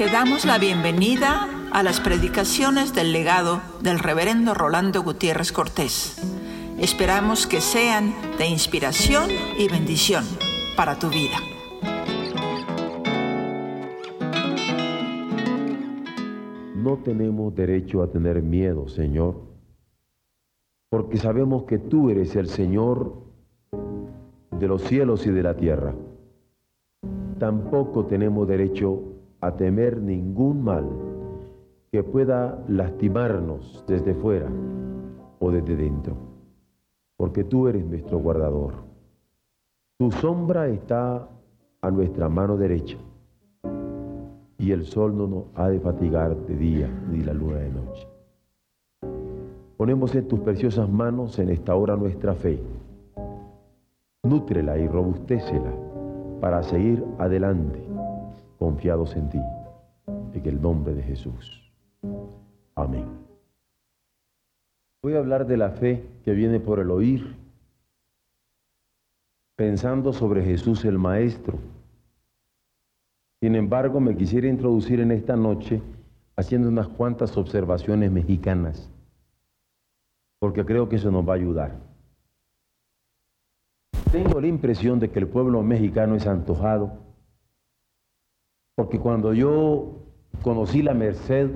Te damos la bienvenida a las predicaciones del legado del reverendo Rolando Gutiérrez Cortés. Esperamos que sean de inspiración y bendición para tu vida. No tenemos derecho a tener miedo, Señor, porque sabemos que tú eres el Señor de los cielos y de la tierra. Tampoco tenemos derecho a temer ningún mal que pueda lastimarnos desde fuera o desde dentro, porque tú eres nuestro guardador. Tu sombra está a nuestra mano derecha y el sol no nos ha de fatigar de día ni la luna de noche. Ponemos en tus preciosas manos en esta hora nuestra fe. Nútrela y robustécela para seguir adelante confiados en ti, en el nombre de Jesús. Amén. Voy a hablar de la fe que viene por el oír, pensando sobre Jesús el Maestro. Sin embargo, me quisiera introducir en esta noche haciendo unas cuantas observaciones mexicanas, porque creo que eso nos va a ayudar. Tengo la impresión de que el pueblo mexicano es antojado porque cuando yo conocí la Merced,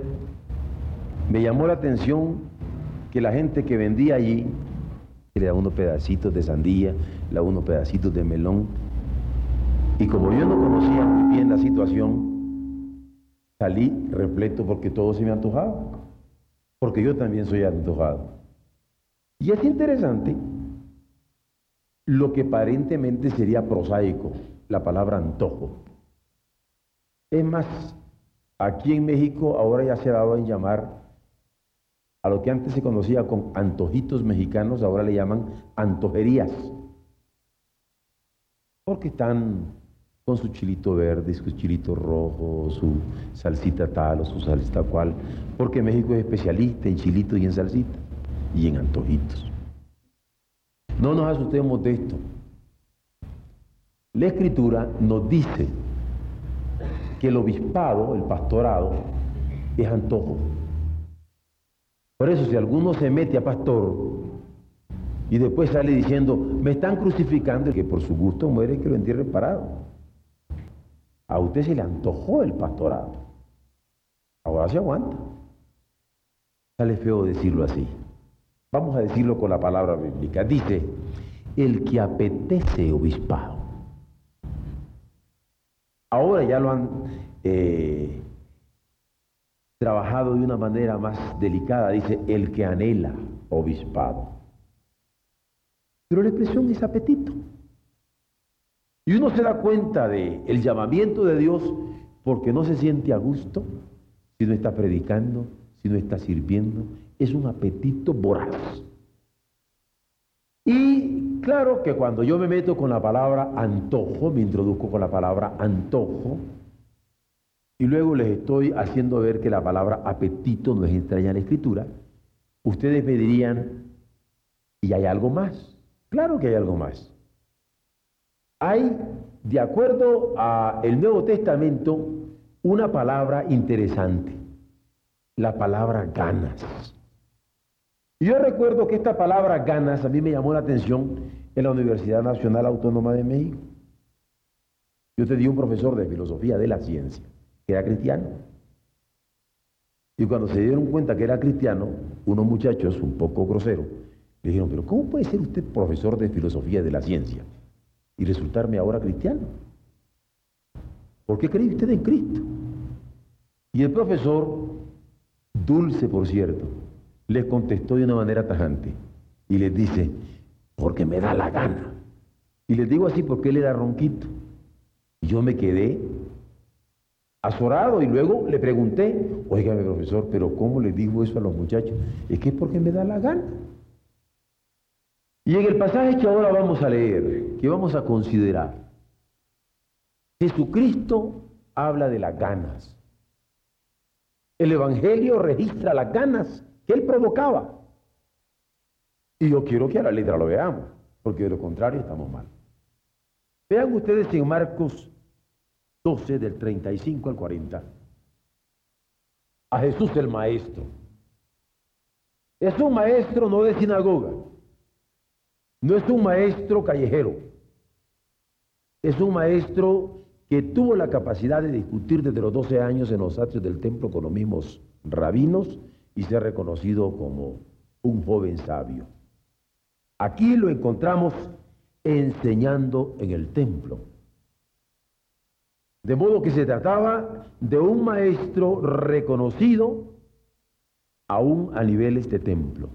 me llamó la atención que la gente que vendía allí le daba unos pedacitos de sandía, le daba unos pedacitos de melón. Y como yo no conocía muy bien la situación, salí repleto porque todo se me antojaba. Porque yo también soy antojado. Y es interesante lo que aparentemente sería prosaico, la palabra antojo. Es más, aquí en México ahora ya se ha dado en llamar a lo que antes se conocía con antojitos mexicanos, ahora le llaman antojerías. Porque están con su chilito verde, su chilito rojo, su salsita tal o su salsita cual, porque México es especialista en chilitos y en salsita y en antojitos. No nos asustemos de esto. La escritura nos dice que el obispado, el pastorado, es antojo. Por eso si alguno se mete a pastor y después sale diciendo, me están crucificando, que por su gusto muere que lo entierre parado. A usted se le antojó el pastorado. Ahora se aguanta. Sale feo decirlo así. Vamos a decirlo con la palabra bíblica. Dice, el que apetece obispado. Ahora ya lo han eh, trabajado de una manera más delicada, dice el que anhela obispado. Pero la expresión es apetito. Y uno se da cuenta del el llamamiento de Dios porque no se siente a gusto si no está predicando, si no está sirviendo. Es un apetito voraz. Claro que cuando yo me meto con la palabra antojo, me introduzco con la palabra antojo, y luego les estoy haciendo ver que la palabra apetito no es extraña en la escritura, ustedes me dirían, ¿y hay algo más? Claro que hay algo más. Hay, de acuerdo al Nuevo Testamento, una palabra interesante, la palabra ganas. Yo recuerdo que esta palabra ganas a mí me llamó la atención en la Universidad Nacional Autónoma de México. Yo tenía un profesor de filosofía de la ciencia que era cristiano. Y cuando se dieron cuenta que era cristiano, unos muchachos un poco groseros le dijeron, pero ¿cómo puede ser usted profesor de filosofía de la ciencia y resultarme ahora cristiano? ¿Por qué cree usted en Cristo? Y el profesor, dulce por cierto, les contestó de una manera tajante y les dice, porque me da la gana. Y les digo así porque él era ronquito. Y yo me quedé azorado y luego le pregunté, oígame profesor, pero ¿cómo le digo eso a los muchachos? Es que es porque me da la gana. Y en el pasaje que ahora vamos a leer, que vamos a considerar, Jesucristo habla de las ganas. El Evangelio registra las ganas que él provocaba. Y yo quiero que a la letra lo veamos, porque de lo contrario estamos mal. Vean ustedes en Marcos 12, del 35 al 40, a Jesús el Maestro. Es un maestro no de sinagoga, no es un maestro callejero, es un maestro que tuvo la capacidad de discutir desde los 12 años en los atrios del templo con los mismos rabinos y ser reconocido como un joven sabio. Aquí lo encontramos enseñando en el templo. De modo que se trataba de un maestro reconocido aún a nivel este templo.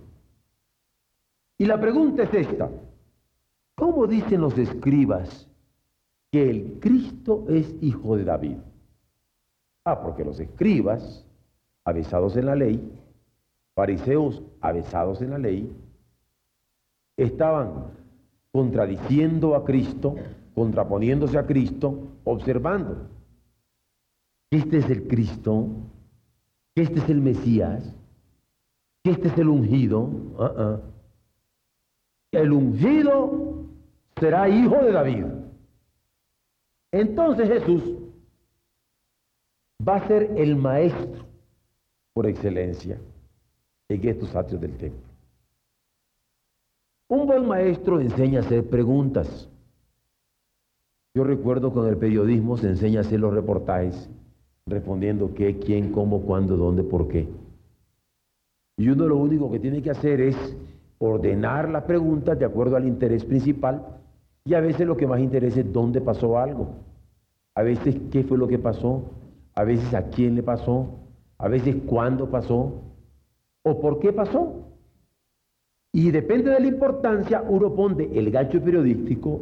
Y la pregunta es esta, ¿cómo dicen los escribas que el Cristo es hijo de David? Ah, porque los escribas, avesados en la ley, fariseos avesados en la ley, estaban contradiciendo a Cristo, contraponiéndose a Cristo, observando. Este es el Cristo, este es el Mesías, este es el ungido. Uh-uh. El ungido será hijo de David. Entonces Jesús va a ser el maestro por excelencia en estos atrios del templo. Un buen maestro enseña a hacer preguntas. Yo recuerdo con el periodismo se enseña a hacer los reportajes respondiendo qué, quién, cómo, cuándo, dónde, por qué. Y uno lo único que tiene que hacer es ordenar las preguntas de acuerdo al interés principal y a veces lo que más interesa es dónde pasó algo, a veces qué fue lo que pasó, a veces a quién le pasó, a veces cuándo pasó o por qué pasó. Y depende de la importancia, uno pone el gancho periodístico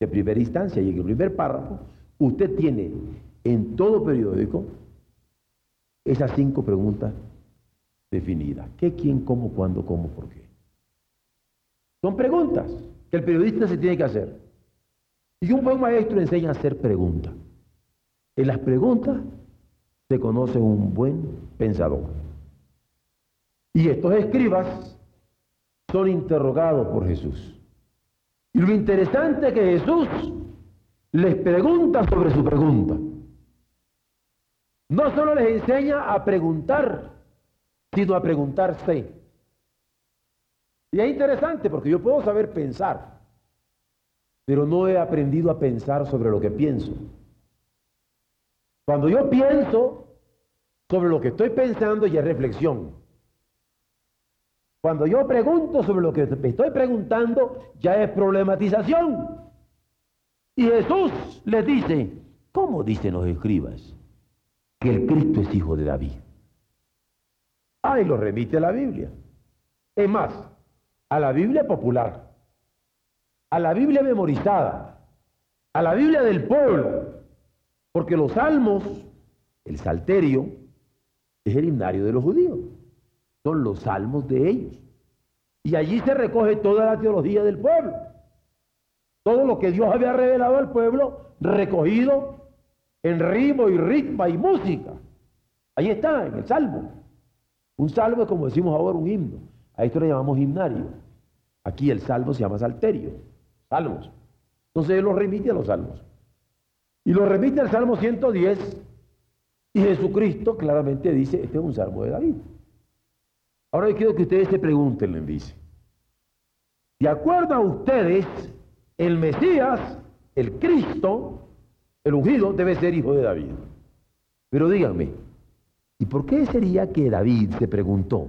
de primera instancia y en el primer párrafo usted tiene en todo periódico esas cinco preguntas definida. ¿Qué, quién, cómo, cuándo, cómo, por qué? Son preguntas que el periodista se tiene que hacer. Y un buen maestro enseña a hacer preguntas. En las preguntas se conoce un buen pensador. Y estos escribas son interrogados por Jesús. Y lo interesante es que Jesús les pregunta sobre su pregunta. No solo les enseña a preguntar, sino a preguntarse. Y es interesante porque yo puedo saber pensar, pero no he aprendido a pensar sobre lo que pienso. Cuando yo pienso sobre lo que estoy pensando ya es reflexión. Cuando yo pregunto sobre lo que me estoy preguntando ya es problematización. Y Jesús les dice, ¿cómo dicen los escribas que el Cristo es hijo de David? Ah, y lo remite a la Biblia. Es más, a la Biblia popular, a la Biblia memorizada, a la Biblia del pueblo, porque los salmos, el salterio, es el himnario de los judíos, son los salmos de ellos. Y allí se recoge toda la teología del pueblo, todo lo que Dios había revelado al pueblo, recogido en ritmo y ritmo y música. Ahí está, en el salmo. Un salmo es como decimos ahora un himno. A esto le llamamos himnario. Aquí el salmo se llama salterio. Salmos. Entonces él lo remite a los salmos. Y lo remite al Salmo 110. Y Jesucristo claramente dice, este es un salmo de David. Ahora quiero que ustedes se pregunten, le dice. De acuerdo a ustedes, el Mesías, el Cristo, el ungido, debe ser hijo de David. Pero díganme, ¿Y por qué sería que David se preguntó,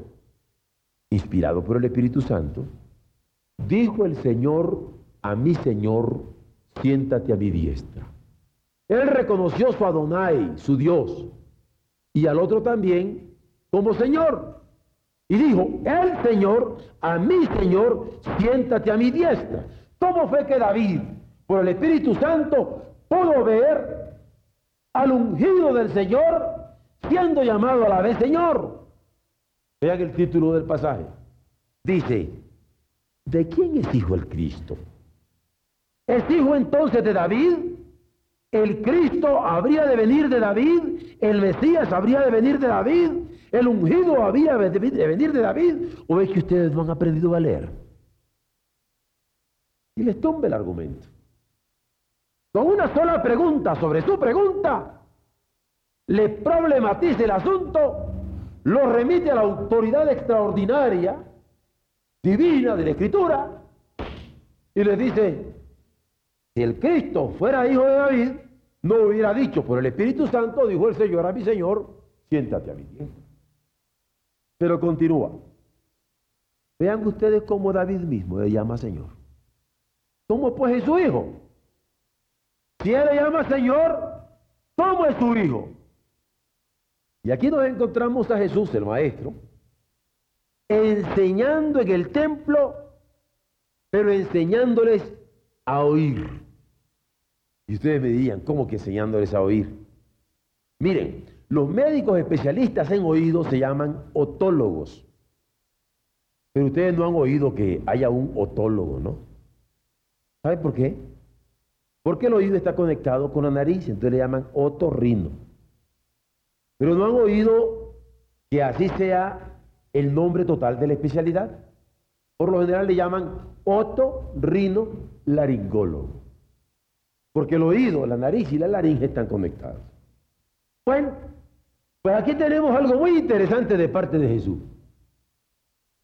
inspirado por el Espíritu Santo, dijo el Señor a mi Señor, siéntate a mi diestra? Él reconoció su Adonai, su Dios, y al otro también como Señor. Y dijo, el Señor, a mi Señor, siéntate a mi diestra. ¿Cómo fue que David, por el Espíritu Santo, pudo ver al ungido del Señor siendo llamado a la vez Señor. Vean el título del pasaje. Dice, ¿de quién es hijo el Cristo? ¿Es hijo entonces de David? ¿El Cristo habría de venir de David? ¿El Mesías habría de venir de David? ¿El ungido había de venir de David? ¿O es que ustedes no han aprendido a leer? Y les tumbe el argumento. Con una sola pregunta sobre su pregunta, le problematiza el asunto, lo remite a la autoridad extraordinaria, divina de la Escritura, y le dice, si el Cristo fuera hijo de David, no hubiera dicho, por el Espíritu Santo, dijo el Señor a mi Señor, siéntate a mi tiempo. Pero continúa. Vean ustedes cómo David mismo le llama Señor. ¿Cómo pues es su hijo? Si él le llama Señor, ¿cómo es su hijo? Y aquí nos encontramos a Jesús, el Maestro, enseñando en el templo, pero enseñándoles a oír. Y ustedes me dirían, ¿cómo que enseñándoles a oír? Miren, los médicos especialistas en oído se llaman otólogos. Pero ustedes no han oído que haya un otólogo, ¿no? ¿Sabe por qué? Porque el oído está conectado con la nariz, entonces le llaman otorrino. Pero no han oído que así sea el nombre total de la especialidad. Por lo general le llaman otorrino laringólogo. Porque el oído, la nariz y la laringe están conectados. Bueno, pues aquí tenemos algo muy interesante de parte de Jesús.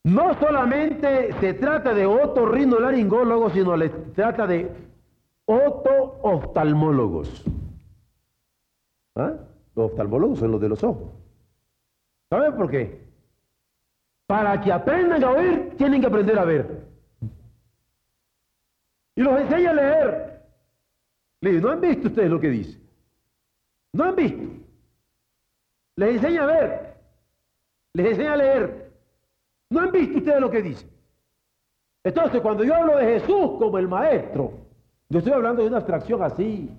No solamente se trata de otorrinolaringólogos, sino se trata de oto-oftalmólogos. ¿Ah? Los oftalmólogos son los de los ojos. ¿Saben por qué? Para que aprendan a oír, tienen que aprender a ver. Y los enseña a leer. ¿no han visto ustedes lo que dice? ¿No han visto? Les enseña a ver. Les enseña a leer. ¿No han visto ustedes lo que dice? Entonces, cuando yo hablo de Jesús como el maestro, yo estoy hablando de una abstracción así,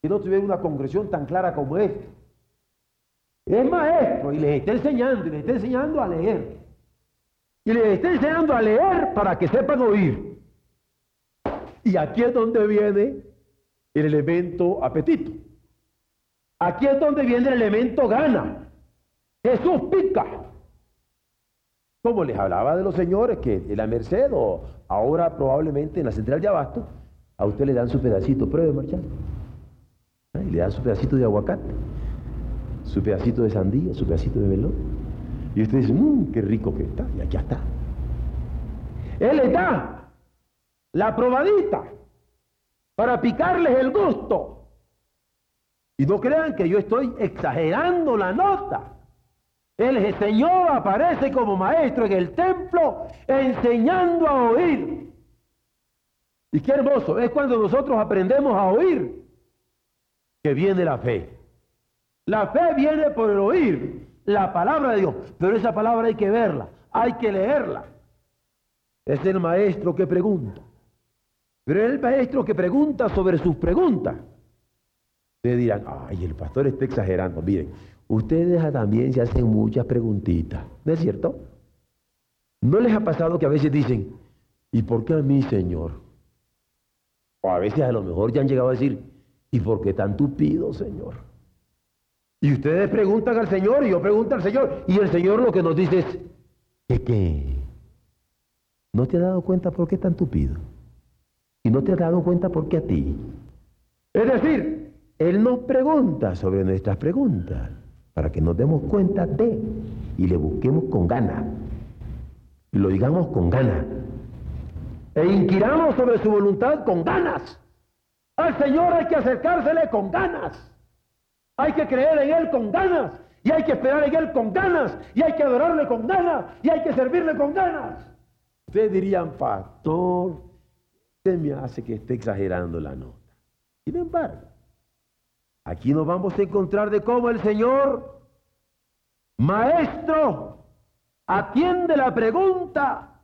que no tuviera una concreción tan clara como esta. Es maestro y les está enseñando, y les está enseñando a leer. Y les está enseñando a leer para que sepan oír. Y aquí es donde viene el elemento apetito. Aquí es donde viene el elemento gana. Jesús pica. Como les hablaba de los señores que en la Merced o ahora probablemente en la central de Abasto, a usted le dan su pedacito, pruebe marchar. Y le dan su pedacito de aguacate, su pedacito de sandía, su pedacito de melón. Y usted dice, mmm, qué rico que está. Y aquí está. Él le da la probadita para picarles el gusto. Y no crean que yo estoy exagerando la nota. El Señor aparece como maestro en el templo enseñando a oír. Y qué hermoso es cuando nosotros aprendemos a oír que viene la fe. La fe viene por el oír la palabra de Dios, pero esa palabra hay que verla, hay que leerla. Es el maestro que pregunta. Pero es el maestro que pregunta sobre sus preguntas. Ustedes dirán, ay, el pastor está exagerando. Miren, ustedes también se hacen muchas preguntitas, ¿no es cierto? ¿No les ha pasado que a veces dicen, ¿y por qué a mí, Señor? O a veces a lo mejor ya han llegado a decir, ¿y por qué tan tupido, Señor? Y ustedes preguntan al Señor y yo pregunto al Señor. Y el Señor lo que nos dice es, ¿qué qué? ¿No te has dado cuenta por qué tan tupido? Y no te has dado cuenta por qué a ti. Es decir, él nos pregunta sobre nuestras preguntas para que nos demos cuenta de y le busquemos con ganas. Y lo digamos con ganas. E inquiramos sobre su voluntad con ganas. Al Señor hay que acercársele con ganas. Hay que creer en Él con ganas. Y hay que esperar en Él con ganas. Y hay que adorarle con ganas. Y hay que servirle con ganas. Ustedes dirían, pastor, usted me hace que esté exagerando la nota. Sin embargo, Aquí nos vamos a encontrar de cómo el Señor, maestro, atiende la pregunta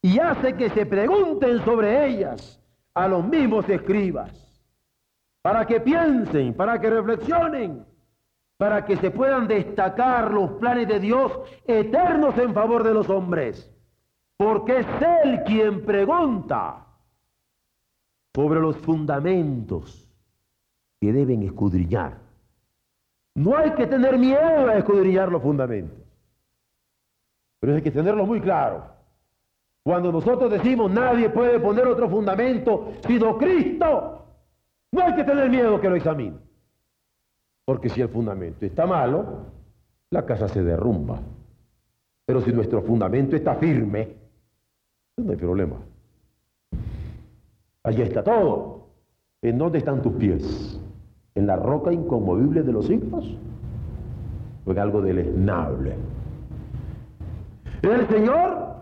y hace que se pregunten sobre ellas a los mismos escribas, para que piensen, para que reflexionen, para que se puedan destacar los planes de Dios eternos en favor de los hombres, porque es Él quien pregunta sobre los fundamentos que deben escudriñar. No hay que tener miedo a escudriñar los fundamentos, pero hay que tenerlo muy claro. Cuando nosotros decimos nadie puede poner otro fundamento sino Cristo, no hay que tener miedo que lo examine. Porque si el fundamento está malo, la casa se derrumba. Pero si nuestro fundamento está firme, no hay problema. Allí está todo. ¿En dónde están tus pies? ¿En la roca inconmovible de los siglos? ¿O en algo deleznable? El Señor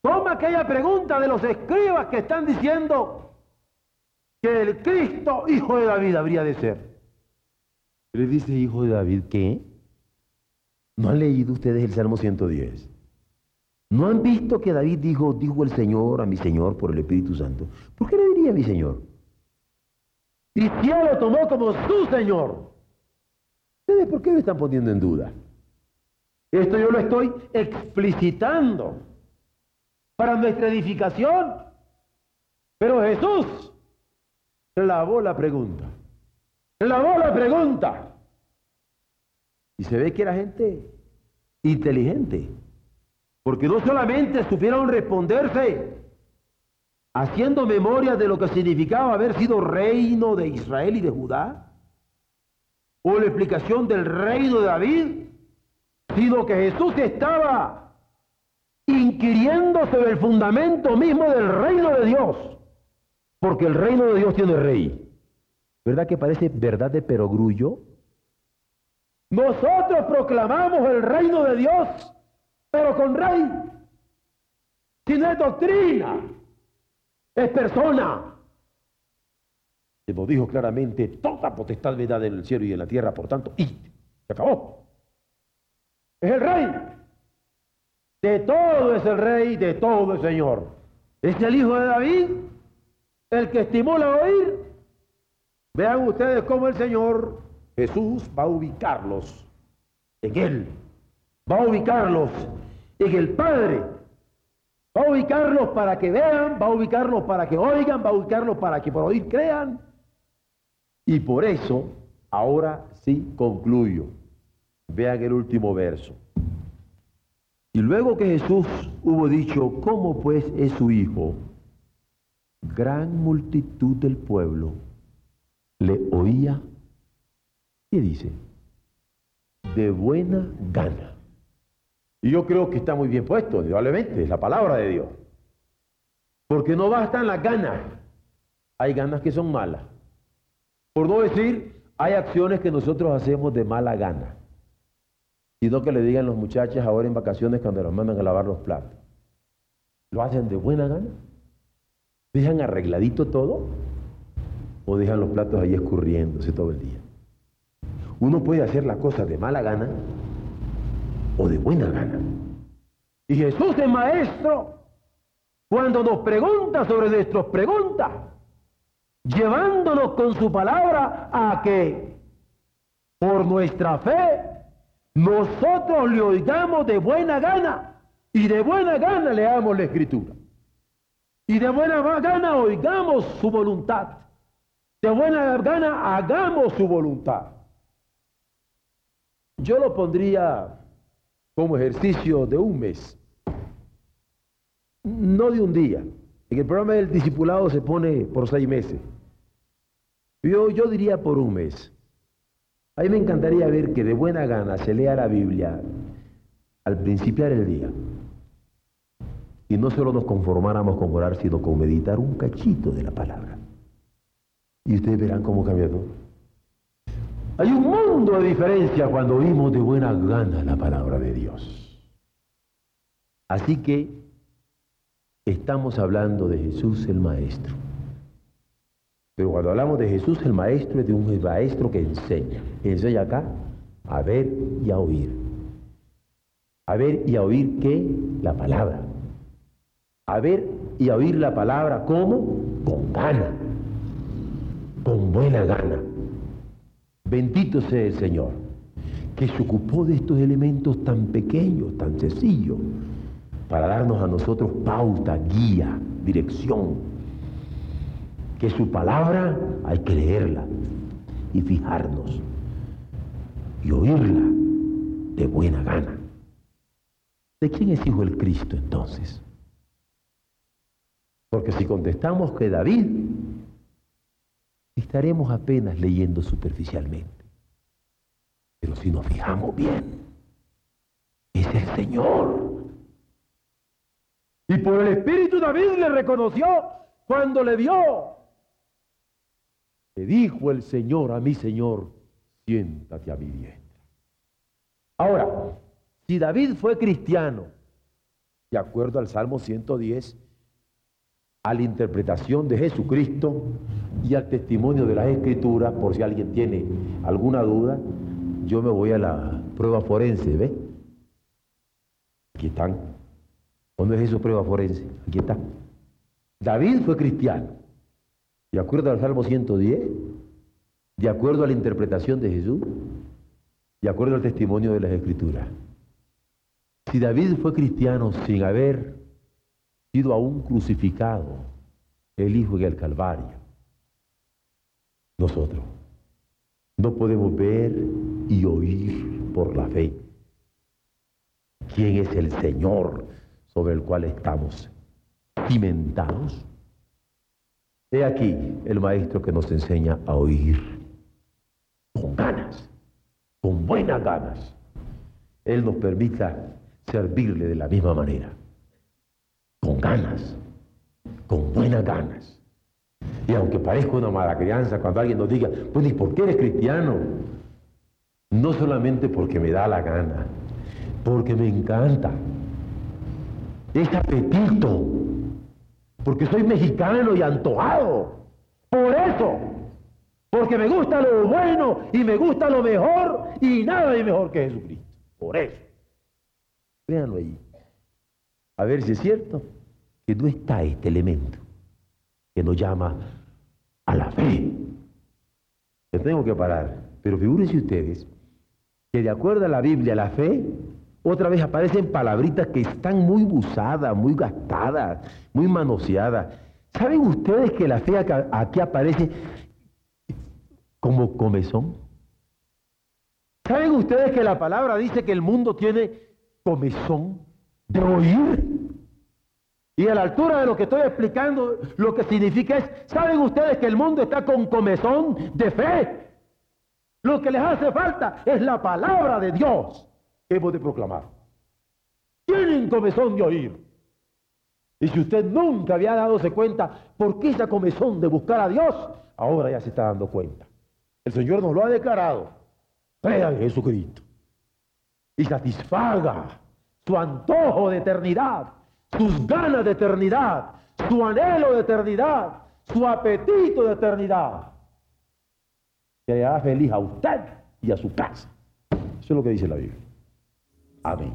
toma aquella pregunta de los escribas que están diciendo que el Cristo, hijo de David, habría de ser. Le dice, hijo de David, ¿qué? ¿No han leído ustedes el Salmo 110? ¿No han visto que David dijo, dijo el Señor a mi Señor por el Espíritu Santo? ¿Por qué le diría a mi Señor? Cristiano lo tomó como su Señor. ¿Ustedes por qué me están poniendo en duda? Esto yo lo estoy explicitando para nuestra edificación. Pero Jesús lavó la pregunta. Lavó la pregunta. Y se ve que era gente inteligente, porque no solamente supieron responderse haciendo memoria de lo que significaba haber sido reino de Israel y de Judá, o la explicación del reino de David, sino que Jesús estaba inquiriendo sobre el fundamento mismo del reino de Dios, porque el reino de Dios tiene rey. ¿Verdad que parece verdad de perogrullo? Nosotros proclamamos el reino de Dios, pero con rey. Si no doctrina, es persona. Se nos dijo claramente, toda potestad me da en el cielo y en la tierra, por tanto, y se acabó. Es el rey. De todo es el rey, de todo es Señor. Es el hijo de David, el que estimula a oír. Vean ustedes cómo el Señor Jesús va a ubicarlos en Él. Va a ubicarlos en el Padre. Va a ubicarlos para que vean, va a ubicarlos para que oigan, va a ubicarlos para que por oír crean. Y por eso, ahora sí concluyo. Vean el último verso. Y luego que Jesús hubo dicho, ¿cómo pues es su hijo? Gran multitud del pueblo le oía ¿Qué dice? De buena gana. Y yo creo que está muy bien puesto, indudablemente, es la palabra de Dios. Porque no bastan las ganas, hay ganas que son malas. Por no decir, hay acciones que nosotros hacemos de mala gana. Sino que le digan los muchachos ahora en vacaciones cuando los mandan a lavar los platos. ¿Lo hacen de buena gana? ¿Dejan arregladito todo? ¿O dejan los platos ahí escurriéndose todo el día? Uno puede hacer la cosa de mala gana o de buena gana. Y Jesús es maestro cuando nos pregunta sobre nuestras preguntas, llevándonos con su palabra a que por nuestra fe nosotros le oigamos de buena gana y de buena gana leamos la escritura. Y de buena gana oigamos su voluntad. De buena gana hagamos su voluntad. Yo lo pondría como ejercicio de un mes, no de un día. En el programa del discipulado se pone por seis meses. Yo, yo diría por un mes. A mí me encantaría ver que de buena gana se lea la Biblia al principiar el día. Y no solo nos conformáramos con orar, sino con meditar un cachito de la palabra. Y ustedes verán cómo cambia todo. Hay un mundo de diferencia cuando oímos de buena gana la palabra de Dios. Así que estamos hablando de Jesús el Maestro. Pero cuando hablamos de Jesús el Maestro es de un maestro que enseña. Enseña acá a ver y a oír. A ver y a oír qué? La palabra. A ver y a oír la palabra, ¿cómo? Con gana. Con buena gana. Bendito sea el Señor, que se ocupó de estos elementos tan pequeños, tan sencillos, para darnos a nosotros pauta, guía, dirección. Que su palabra hay que leerla y fijarnos y oírla de buena gana. ¿De quién es hijo el Cristo entonces? Porque si contestamos que David estaremos apenas leyendo superficialmente. Pero si nos fijamos bien, es el Señor. Y por el Espíritu David le reconoció cuando le vio. Le dijo el Señor a mi Señor, siéntate a mi diestra. Ahora, si David fue cristiano, de acuerdo al Salmo 110, a la interpretación de Jesucristo y al testimonio de las Escrituras, por si alguien tiene alguna duda, yo me voy a la prueba forense, ¿ve? Aquí están. ¿Dónde es eso prueba forense? Aquí está. David fue cristiano, de acuerdo al Salmo 110, de acuerdo a la interpretación de Jesús, de acuerdo al testimonio de las Escrituras. Si David fue cristiano sin haber sido aún crucificado, el Hijo en el Calvario, nosotros no podemos ver y oír por la fe quién es el Señor sobre el cual estamos cimentados. He aquí el maestro que nos enseña a oír con ganas, con buenas ganas. Él nos permita servirle de la misma manera, con ganas, con buenas ganas. Y aunque parezca una mala crianza, cuando alguien nos diga, pues, ¿y por qué eres cristiano? No solamente porque me da la gana, porque me encanta. Es apetito, porque soy mexicano y antojado. Por eso, porque me gusta lo bueno y me gusta lo mejor y nada de mejor que Jesucristo. Por eso. Véanlo ahí. A ver si es cierto que no está este elemento que nos llama a la fe. Me tengo que parar, pero figúrense ustedes que de acuerdo a la Biblia, la fe, otra vez aparecen palabritas que están muy usadas, muy gastadas, muy manoseadas. ¿Saben ustedes que la fe aquí aparece como comezón? ¿Saben ustedes que la palabra dice que el mundo tiene comezón de oír? Y a la altura de lo que estoy explicando, lo que significa es, ¿saben ustedes que el mundo está con comezón de fe? Lo que les hace falta es la palabra de Dios que hemos de proclamar. Tienen comezón de oír. Y si usted nunca había dado cuenta por qué esa comezón de buscar a Dios, ahora ya se está dando cuenta. El Señor nos lo ha declarado. Crea en Jesucristo. Y satisfaga su antojo de eternidad sus ganas de eternidad, su anhelo de eternidad, su apetito de eternidad. Que le hará feliz a usted y a su casa. Eso es lo que dice la Biblia. Amén.